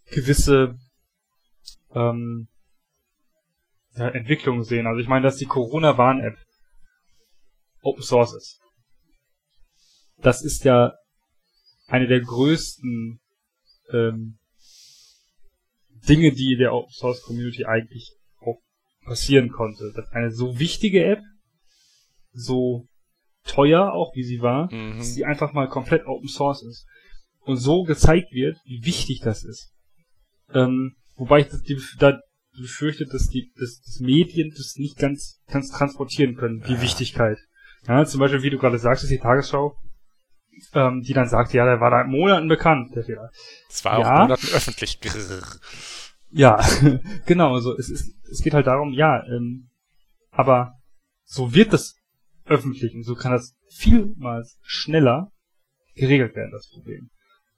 gewisse ähm, ja, Entwicklung sehen. Also ich meine, dass die Corona-Warn-App Open Source ist. Das ist ja eine der größten ähm, Dinge, die der Open Source Community eigentlich auch passieren konnte. Dass eine so wichtige App, so teuer auch wie sie war, mhm. dass sie einfach mal komplett Open Source ist. Und so gezeigt wird, wie wichtig das ist. Ähm, wobei ich das, die, da befürchtet, dass die dass, dass Medien das nicht ganz, ganz transportieren können, die ja. Wichtigkeit. Ja, zum Beispiel, wie du gerade sagst, ist die Tagesschau, ähm, die dann sagt, ja, der war da Monaten bekannt, der Fehler. Es war ja. auch Monaten öffentlich. Ja, genau, also es, ist, es geht halt darum, ja, ähm, aber so wird das öffentlich und so kann das vielmals schneller geregelt werden, das Problem.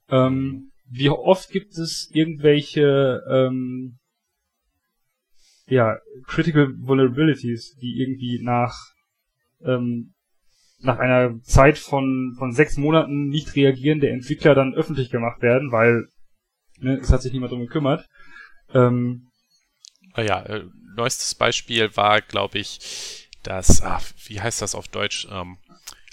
Ähm, wie oft gibt es irgendwelche ähm, ja, Critical Vulnerabilities, die irgendwie nach ähm, nach einer Zeit von, von sechs Monaten nicht reagieren der Entwickler dann öffentlich gemacht werden, weil ne, es hat sich niemand drum gekümmert. Ähm, ah ja, äh, neuestes Beispiel war, glaube ich, das, ach, wie heißt das auf Deutsch? Ähm,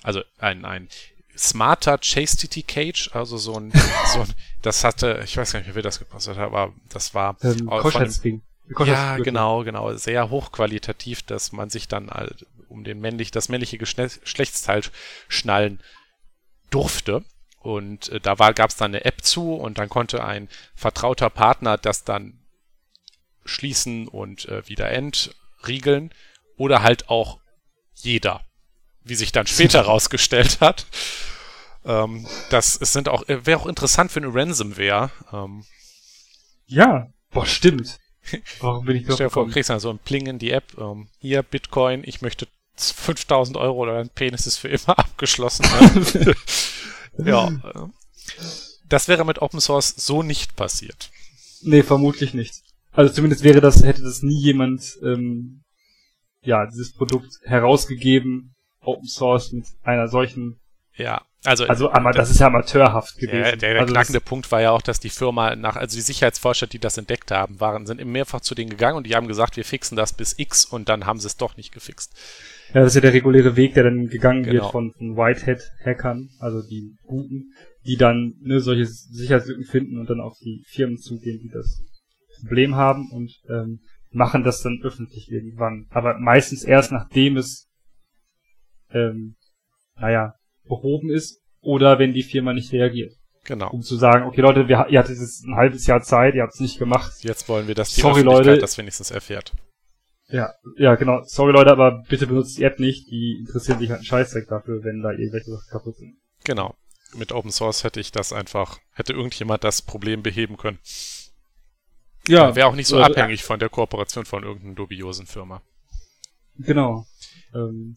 also ein, ein smarter Chastity Cage, also so ein, so ein, das hatte, ich weiß gar nicht, wie viel das gekostet hat, aber das war ähm, von dem, ja, genau, genau, sehr hochqualitativ, dass man sich dann um den männlich, das männliche Geschlechtsteil schnallen durfte. Und äh, da gab es dann eine App zu und dann konnte ein vertrauter Partner das dann schließen und äh, wieder entriegeln oder halt auch jeder, wie sich dann später rausgestellt hat. Ähm, das es sind auch äh, wäre auch interessant für eine Ransomware. Ähm, ja, boah, stimmt. Warum bin ich doch Stell dir vor, du kriegst dann so ein Pling in die App. Ähm, hier Bitcoin, ich möchte 5000 Euro oder dein Penis ist für immer abgeschlossen. Ja. Äh, das wäre mit Open Source so nicht passiert. Nee, vermutlich nicht. Also zumindest wäre das, hätte das nie jemand, ähm, ja, dieses Produkt herausgegeben, Open Source mit einer solchen ja, also, also das ist ja amateurhaft gewesen. Der, der, der also knackende Punkt war ja auch, dass die Firma nach, also die Sicherheitsforscher, die das entdeckt haben, waren, sind mehrfach zu denen gegangen und die haben gesagt, wir fixen das bis X und dann haben sie es doch nicht gefixt. Ja, das ist ja der reguläre Weg, der dann gegangen genau. wird von, von Whitehead-Hackern, also die Guten, die dann ne, solche Sicherheitslücken finden und dann auf die Firmen zugehen, die das Problem haben und ähm, machen das dann öffentlich irgendwann. Aber meistens erst nachdem es ähm, naja, behoben ist oder wenn die Firma nicht reagiert. Genau. Um zu sagen, okay Leute, wir, ihr hattet jetzt ein halbes Jahr Zeit, ihr habt es nicht gemacht. Jetzt wollen wir, dass die Sorry, Leute. das wenigstens erfährt. Ja, ja, genau. Sorry Leute, aber bitte benutzt die App nicht. Die interessieren sich halt einen Scheißdreck dafür, wenn da irgendwelche Sachen kaputt sind. Genau. Mit Open Source hätte ich das einfach, hätte irgendjemand das Problem beheben können. Ja. Wäre auch nicht so also, abhängig von der Kooperation von irgendeiner dubiosen Firma. Genau. Ähm,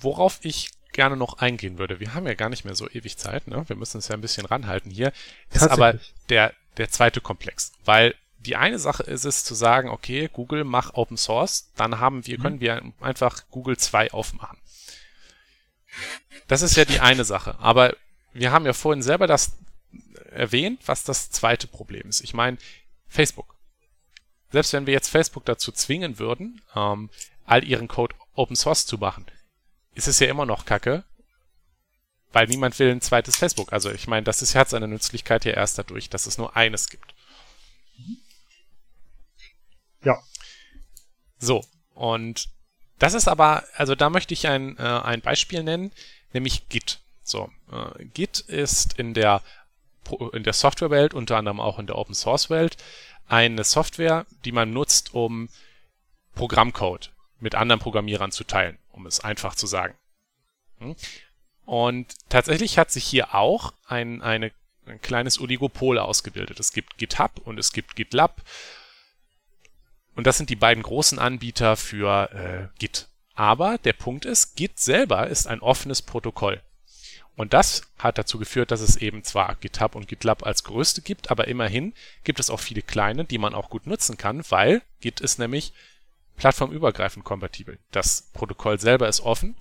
worauf ich gerne noch eingehen würde, wir haben ja gar nicht mehr so ewig Zeit, ne? Wir müssen uns ja ein bisschen ranhalten hier, ist aber der, der zweite Komplex. Weil die eine Sache ist es zu sagen, okay, Google mach Open Source, dann haben wir, mhm. können wir einfach Google 2 aufmachen. Das ist ja die eine Sache. Aber wir haben ja vorhin selber das erwähnt, was das zweite Problem ist. Ich meine, Facebook. Selbst wenn wir jetzt Facebook dazu zwingen würden, ähm, all ihren Code Open Source zu machen, ist es ja immer noch Kacke, weil niemand will ein zweites Facebook. Also ich meine, das ist, hat seine Nützlichkeit ja erst dadurch, dass es nur eines gibt. Ja. So, und das ist aber, also da möchte ich ein, äh, ein Beispiel nennen, nämlich Git. So, äh, Git ist in der, in der Softwarewelt, unter anderem auch in der Open Source Welt, eine Software, die man nutzt, um Programmcode mit anderen Programmierern zu teilen, um es einfach zu sagen. Hm? Und tatsächlich hat sich hier auch ein, eine, ein kleines Oligopol ausgebildet. Es gibt GitHub und es gibt GitLab. Und das sind die beiden großen Anbieter für äh, Git. Aber der Punkt ist, Git selber ist ein offenes Protokoll. Und das hat dazu geführt, dass es eben zwar GitHub und GitLab als größte gibt, aber immerhin gibt es auch viele kleine, die man auch gut nutzen kann, weil Git ist nämlich plattformübergreifend kompatibel. Das Protokoll selber ist offen,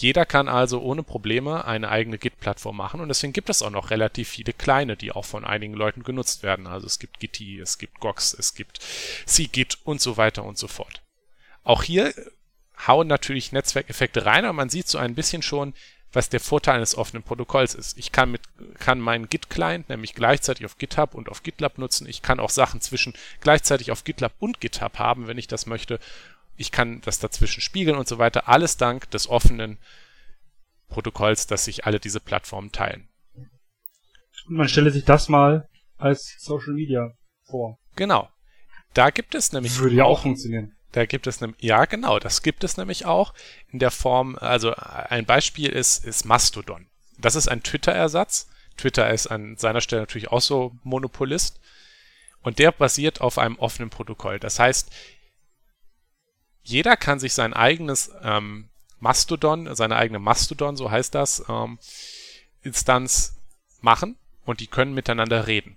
Jeder kann also ohne Probleme eine eigene Git-Plattform machen und deswegen gibt es auch noch relativ viele kleine, die auch von einigen Leuten genutzt werden. Also es gibt Gitti, es gibt Gox, es gibt Cgit und so weiter und so fort. Auch hier hauen natürlich Netzwerkeffekte rein, aber man sieht so ein bisschen schon, was der Vorteil eines offenen Protokolls ist. Ich kann mit kann meinen Git-Client nämlich gleichzeitig auf GitHub und auf GitLab nutzen. Ich kann auch Sachen zwischen gleichzeitig auf GitLab und GitHub haben, wenn ich das möchte ich kann das dazwischen spiegeln und so weiter. Alles dank des offenen Protokolls, dass sich alle diese Plattformen teilen. Und man stelle sich das mal als Social Media vor. Genau. Da gibt es nämlich. Würde ja auch funktionieren. Da gibt es nämlich, ja genau, das gibt es nämlich auch in der Form, also ein Beispiel ist, ist Mastodon. Das ist ein Twitter-Ersatz. Twitter ist an seiner Stelle natürlich auch so Monopolist. Und der basiert auf einem offenen Protokoll. Das heißt, jeder kann sich sein eigenes ähm, Mastodon, seine eigene Mastodon, so heißt das, ähm, Instanz machen und die können miteinander reden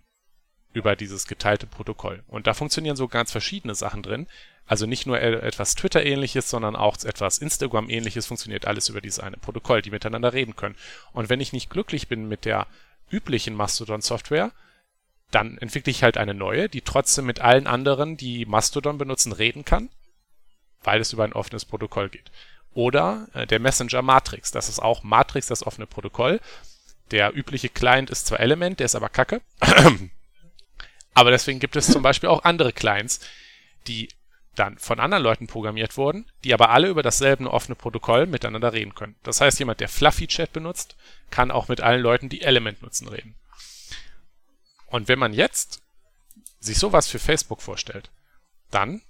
über dieses geteilte Protokoll. Und da funktionieren so ganz verschiedene Sachen drin. Also nicht nur etwas Twitter-ähnliches, sondern auch etwas Instagram-ähnliches funktioniert alles über dieses eine Protokoll, die miteinander reden können. Und wenn ich nicht glücklich bin mit der üblichen Mastodon-Software, dann entwickle ich halt eine neue, die trotzdem mit allen anderen, die Mastodon benutzen, reden kann weil es über ein offenes Protokoll geht. Oder äh, der Messenger Matrix. Das ist auch Matrix, das offene Protokoll. Der übliche Client ist zwar Element, der ist aber kacke. aber deswegen gibt es zum Beispiel auch andere Clients, die dann von anderen Leuten programmiert wurden, die aber alle über dasselbe offene Protokoll miteinander reden können. Das heißt, jemand, der Fluffy Chat benutzt, kann auch mit allen Leuten, die Element nutzen, reden. Und wenn man jetzt sich sowas für Facebook vorstellt, dann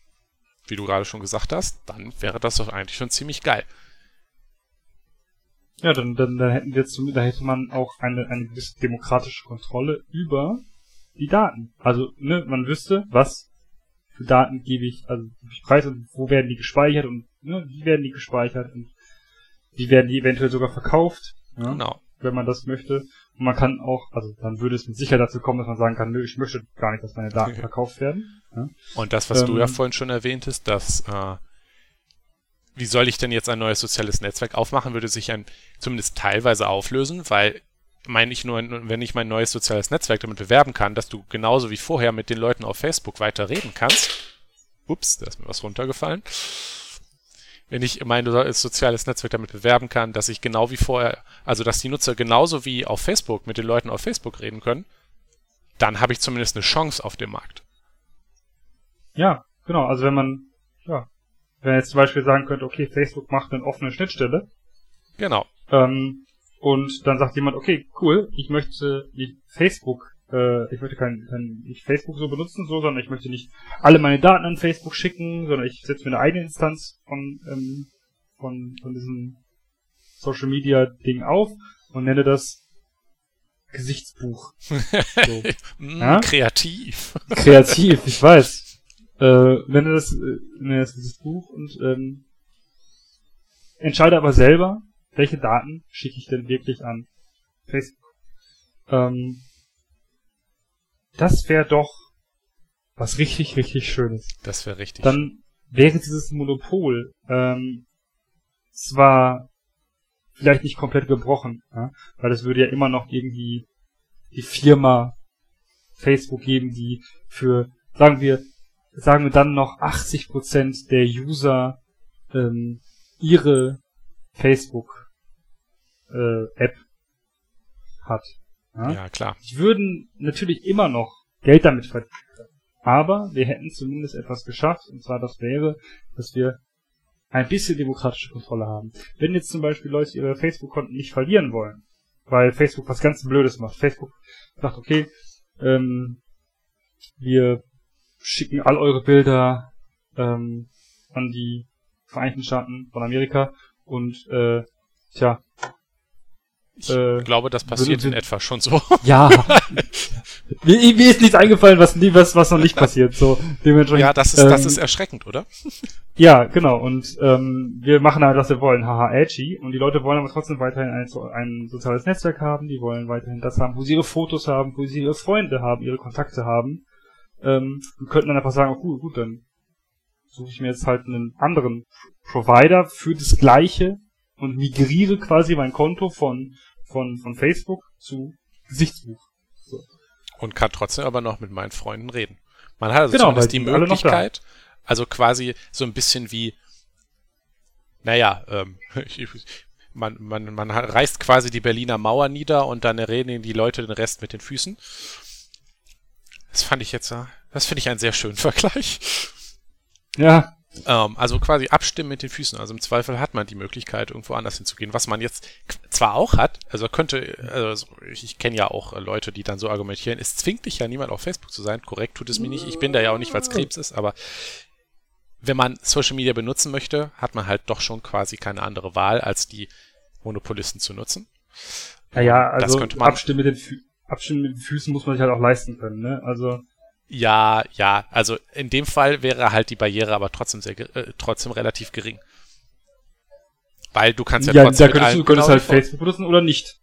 wie du gerade schon gesagt hast, dann wäre das doch eigentlich schon ziemlich geil. Ja, dann, dann, dann hätten wir zum, da hätte man auch eine, eine gewisse demokratische Kontrolle über die Daten. Also, ne, man wüsste, was für Daten gebe ich, also ich preis und wo werden die gespeichert und ne, wie werden die gespeichert und wie werden die eventuell sogar verkauft. Ja, genau. Wenn man das möchte. Und man kann auch, also dann würde es mit Sicherheit dazu kommen, dass man sagen kann, nö, ich möchte gar nicht, dass meine Daten verkauft werden. Ja? Und das, was ähm, du ja ähm, vorhin schon erwähntest, dass äh, wie soll ich denn jetzt ein neues soziales Netzwerk aufmachen, würde sich ein zumindest teilweise auflösen, weil meine ich nur, wenn ich mein neues soziales Netzwerk damit bewerben kann, dass du genauso wie vorher mit den Leuten auf Facebook weiter reden kannst. Ups, da ist mir was runtergefallen wenn ich mein soziales Netzwerk damit bewerben kann, dass ich genau wie vorher, also dass die Nutzer genauso wie auf Facebook mit den Leuten auf Facebook reden können, dann habe ich zumindest eine Chance auf dem Markt. Ja, genau. Also wenn man, ja, wenn man jetzt zum Beispiel sagen könnte, okay, Facebook macht eine offene Schnittstelle. Genau. Ähm, und dann sagt jemand, okay, cool, ich möchte die Facebook äh, ich möchte kein, kein nicht Facebook so benutzen, so, sondern ich möchte nicht alle meine Daten an Facebook schicken, sondern ich setze mir eine eigene Instanz von, ähm, von, von diesem Social Media Ding auf und nenne das Gesichtsbuch. So. mm, ja? Kreativ. Kreativ, ich weiß. Äh, nenne das, äh, nenne das Gesichtsbuch und ähm, entscheide aber selber, welche Daten schicke ich denn wirklich an Facebook. Ähm, das wäre doch was richtig, richtig Schönes. Das wäre richtig. Dann wäre dieses Monopol ähm, zwar vielleicht nicht komplett gebrochen, ja? weil es würde ja immer noch irgendwie die Firma Facebook geben, die für, sagen wir, sagen wir dann noch 80% der User ähm, ihre Facebook äh, App hat. Ja? ja, klar. Die würden natürlich immer noch Geld damit verdienen. Aber wir hätten zumindest etwas geschafft, und zwar das wäre, dass wir ein bisschen demokratische Kontrolle haben. Wenn jetzt zum Beispiel Leute ihre Facebook-Konten nicht verlieren wollen, weil Facebook was ganz Blödes macht. Facebook sagt, okay, ähm, wir schicken all eure Bilder ähm, an die Vereinigten Staaten von Amerika und äh, tja, ich äh, glaube, das passiert in etwa schon so. Ja. mir, mir ist nichts eingefallen, was, nie, was, was noch nicht passiert. So, dementsprechend, ja, das ist, ähm, das ist erschreckend, oder? ja, genau. Und ähm, wir machen halt, was wir wollen. Haha, edgy. Und die Leute wollen aber trotzdem weiterhin ein, ein soziales Netzwerk haben. Die wollen weiterhin das haben, wo sie ihre Fotos haben, wo sie ihre Freunde haben, ihre Kontakte haben. Ähm, und könnten dann einfach sagen, oh, gut, gut, dann suche ich mir jetzt halt einen anderen Provider für das Gleiche und migriere quasi mein Konto von, von, von Facebook zu Gesichtsbuch. So. Und kann trotzdem aber noch mit meinen Freunden reden. Man hat also Genau, zumindest die die Möglichkeit, also quasi so ein bisschen wie, naja, ähm, man, man, man reißt quasi die Berliner Mauer nieder und dann reden die Leute den Rest mit den Füßen. Das fand ich jetzt, das finde ich einen sehr schönen Vergleich. Ja, Ähm, also quasi abstimmen mit den Füßen. Also im Zweifel hat man die Möglichkeit, irgendwo anders hinzugehen. Was man jetzt zwar auch hat, also könnte, also ich, kenne ja auch Leute, die dann so argumentieren, es zwingt dich ja niemand auf Facebook zu sein. Korrekt tut es mir nicht. Ich bin da ja auch nicht, weil es Krebs ist, aber wenn man Social Media benutzen möchte, hat man halt doch schon quasi keine andere Wahl, als die Monopolisten zu nutzen. naja, Und das also könnte man- abstimmen mit den abstimmen mit den Füßen muss man sich halt auch leisten können, ne? Also, Ja, ja, also in dem Fall wäre halt die Barriere aber trotzdem sehr, äh, trotzdem relativ gering. Weil du kannst ja, ja, trotzdem da könntest du könntest genau halt Facebook benutzen oder nicht.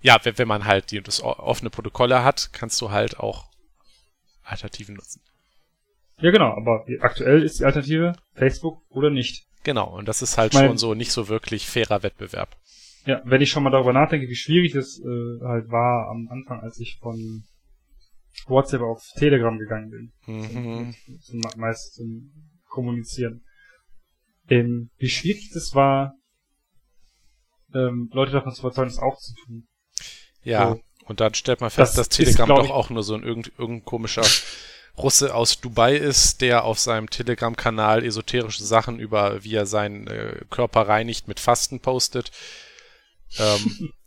Ja, wenn, wenn man halt die, das offene Protokolle hat, kannst du halt auch Alternativen nutzen. Ja, genau, aber aktuell ist die Alternative Facebook oder nicht. Genau, und das ist halt Ich mein- schon so nicht so wirklich fairer Wettbewerb. Ja, wenn ich schon mal darüber nachdenke, wie schwierig es äh, halt war am Anfang, als ich von WhatsApp auf Telegram gegangen bin. Mhm. Zum, meist zum Kommunizieren. Ähm, wie schwierig das war, ähm, Leute davon zu überzeugen, das auch zu tun. Ja, So. und dann stellt man fest, Das dass ist, Telegram glaub doch ich- auch nur so ein irgend, irgendein komischer Russe aus Dubai ist, der auf seinem Telegram-Kanal esoterische Sachen über, wie er seinen äh, Körper reinigt, mit Fasten postet. Ähm,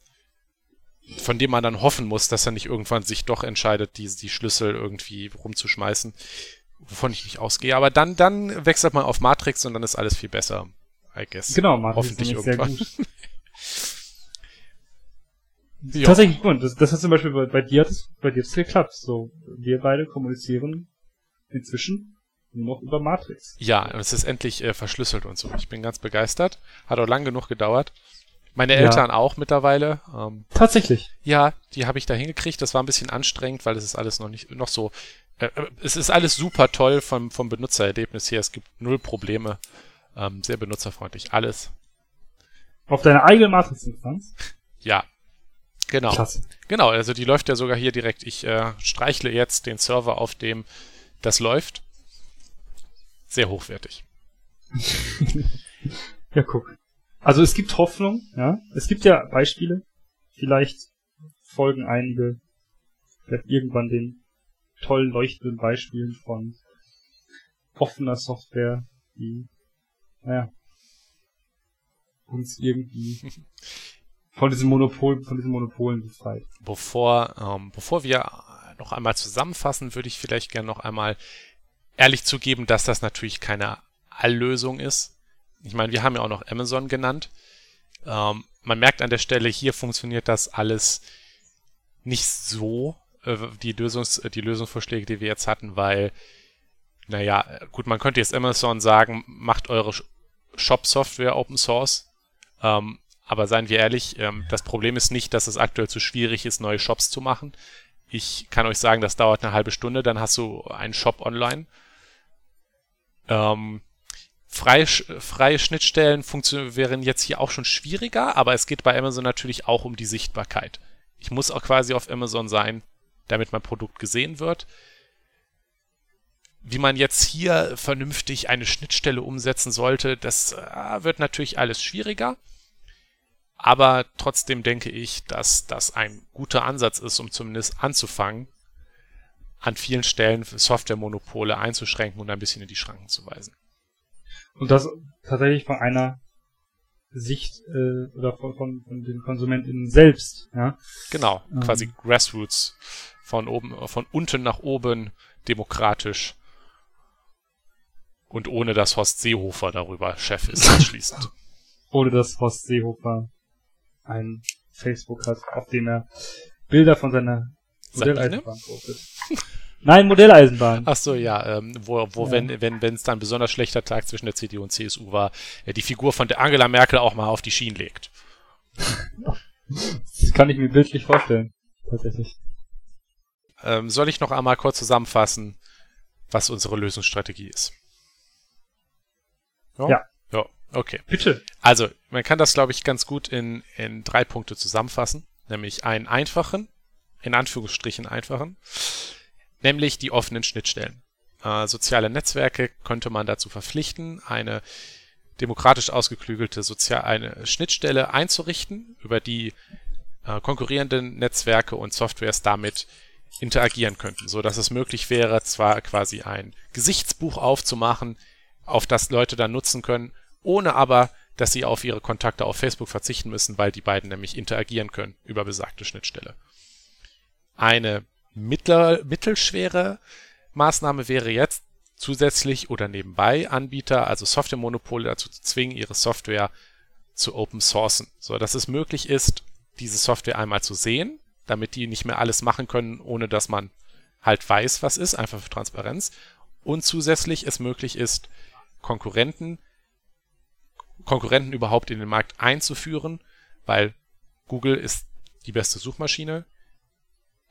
von dem man dann hoffen muss, dass er nicht irgendwann sich doch entscheidet, die, die Schlüssel irgendwie rumzuschmeißen, wovon ich nicht ausgehe. Aber dann, dann wechselt man auf Matrix und dann ist alles viel besser, I guess. Genau, Matrix Hoffentlich ist nämlich sehr irgendwann. gut. Ja. Tatsächlich gut. Das, das hat zum Beispiel bei, bei dir hat es, bei dir geklappt. So, wir beide kommunizieren inzwischen nur noch über Matrix. Ja, es ist endlich äh, verschlüsselt und so. Ich bin ganz begeistert. Hat auch lang genug gedauert. Meine Ja. Eltern auch mittlerweile. Ähm, Tatsächlich. ja, die habe ich da hingekriegt. Das war ein bisschen anstrengend, weil es ist alles noch nicht noch so. Äh, äh, es ist alles super toll vom, vom Benutzererlebnis her. Es gibt null Probleme. Ähm, sehr benutzerfreundlich. Alles. Auf deiner eigenen Matrix-Instanz. Ja. Genau. Klasse. Genau, also die läuft ja sogar hier direkt. Ich äh, streichle jetzt den Server, auf dem das läuft. Sehr hochwertig. Ja, guck. Also es gibt Hoffnung, ja. Es gibt ja Beispiele. Vielleicht folgen einige vielleicht irgendwann den tollen leuchtenden Beispielen von offener Software, die, naja, uns irgendwie von diesem Monopol, von diesen Monopolen befreit. Bevor, ähm, bevor wir noch einmal zusammenfassen, würde ich vielleicht gerne noch einmal ehrlich zugeben, dass das natürlich keine Alllösung ist. Ich meine, wir haben ja auch noch Amazon genannt. Ähm, man merkt an der Stelle, hier funktioniert das alles nicht so, äh, die, Lösungs-, die Lösungsvorschläge, die wir jetzt hatten, weil, naja, gut, man könnte jetzt Amazon sagen, macht eure Sh- Shop-Software Open Source. Ähm, aber seien wir ehrlich, ähm, das Problem ist nicht, dass es aktuell zu schwierig ist, neue Shops zu machen. Ich kann euch sagen, das dauert eine halbe Stunde, dann hast du einen Shop online. Ähm, freie, freie Schnittstellen wären jetzt hier auch schon schwieriger, aber es geht bei Amazon natürlich auch um die Sichtbarkeit. Ich muss auch quasi auf Amazon sein, damit mein Produkt gesehen wird. Wie man jetzt hier vernünftig eine Schnittstelle umsetzen sollte, das äh, wird natürlich alles schwieriger. Aber trotzdem denke ich, dass das ein guter Ansatz ist, um zumindest anzufangen, an vielen Stellen Softwaremonopole einzuschränken und ein bisschen in die Schranken zu weisen. Und das tatsächlich von einer Sicht äh, oder von, von, von den KonsumentInnen selbst, ja. Genau, Ähm. quasi Grassroots von oben, von unten nach oben, demokratisch und ohne dass Horst Seehofer darüber Chef ist anschließend. Ohne dass Horst Seehofer ein Facebook hat, auf dem er Bilder von seiner? Modelleisenbahn postet. Nein, Modelleisenbahn. Ach so, ja, ähm, wo, wo Ja. wenn wenn wenn es dann ein besonders schlechter Tag zwischen der CDU und CSU war, äh, die Figur von der Angela Merkel auch mal auf die Schienen legt. Das kann ich mir bildlich vorstellen. Tatsächlich. Ähm, soll ich noch einmal kurz zusammenfassen, was unsere Lösungsstrategie ist? Ja. Ja, Okay. Bitte. Also, man kann das, glaube ich, ganz gut in, in drei Punkte zusammenfassen. Nämlich einen einfachen, in Anführungsstrichen einfachen, nämlich die offenen Schnittstellen. Äh, soziale Netzwerke könnte man dazu verpflichten, eine demokratisch ausgeklügelte Sozial eine Schnittstelle einzurichten, über die äh, konkurrierenden Netzwerke und Softwares damit interagieren könnten, so dass es möglich wäre, zwar quasi ein Gesichtsbuch aufzumachen, auf das Leute dann nutzen können, ohne aber, dass sie auf ihre Kontakte auf Facebook verzichten müssen, weil die beiden nämlich interagieren können über besagte Schnittstelle. Eine mittler, mittelschwere Maßnahme wäre jetzt zusätzlich oder nebenbei Anbieter, also Softwaremonopole dazu zu zwingen, ihre Software zu open sourcen, so dass es möglich ist, diese Software einmal zu sehen, damit die nicht mehr alles machen können, ohne dass man halt weiß, was ist, einfach für Transparenz. Und zusätzlich es möglich ist, Konkurrenten, Konkurrenten überhaupt in den Markt einzuführen, weil Google ist die beste Suchmaschine.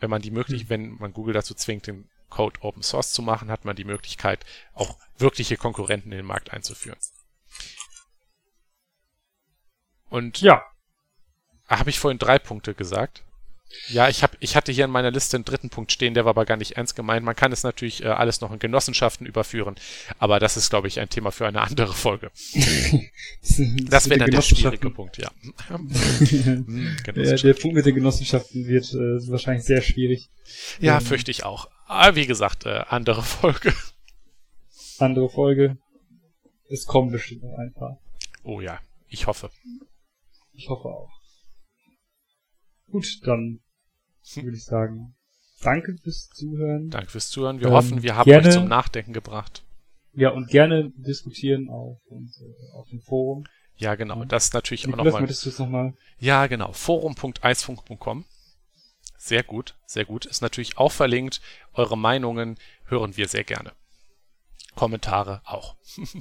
Wenn man die möglich, hm. wenn man Google dazu zwingt, den Code Open Source zu machen, hat man die Möglichkeit, auch wirkliche Konkurrenten in den Markt einzuführen. Und ja, habe ich vorhin drei Punkte gesagt? Ja, ich, hab, ich hatte hier in meiner Liste einen dritten Punkt stehen, der war aber gar nicht ernst gemeint. Man kann es natürlich äh, alles noch in Genossenschaften überführen, aber das ist, glaube ich, ein Thema für eine andere Folge. das wäre dann der schwierige Punkt, ja. Hm, ja. Der Punkt mit den Genossenschaften wird äh, wahrscheinlich sehr schwierig. Ja, ähm, fürchte ich auch. Aber wie gesagt, äh, andere Folge. Andere Folge. Es kommen bestimmt noch ein paar. Oh ja, ich hoffe. Ich hoffe auch. Gut, dann würde ich sagen, danke fürs Zuhören. Danke fürs Zuhören. Wir ähm, hoffen, wir haben gerne, euch zum Nachdenken gebracht. Ja, und gerne diskutieren auf, auf dem Forum. Ja, genau. Das ist natürlich Niklas, auch nochmal. Du mal? Ja, genau. Forum.eisfunk.com. Sehr gut, sehr gut. Ist natürlich auch verlinkt. Eure Meinungen hören wir sehr gerne. Kommentare auch.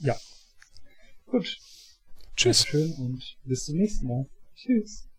ja. Gut. Tschüss. Schön und bis zum nächsten Mal. Tschüss.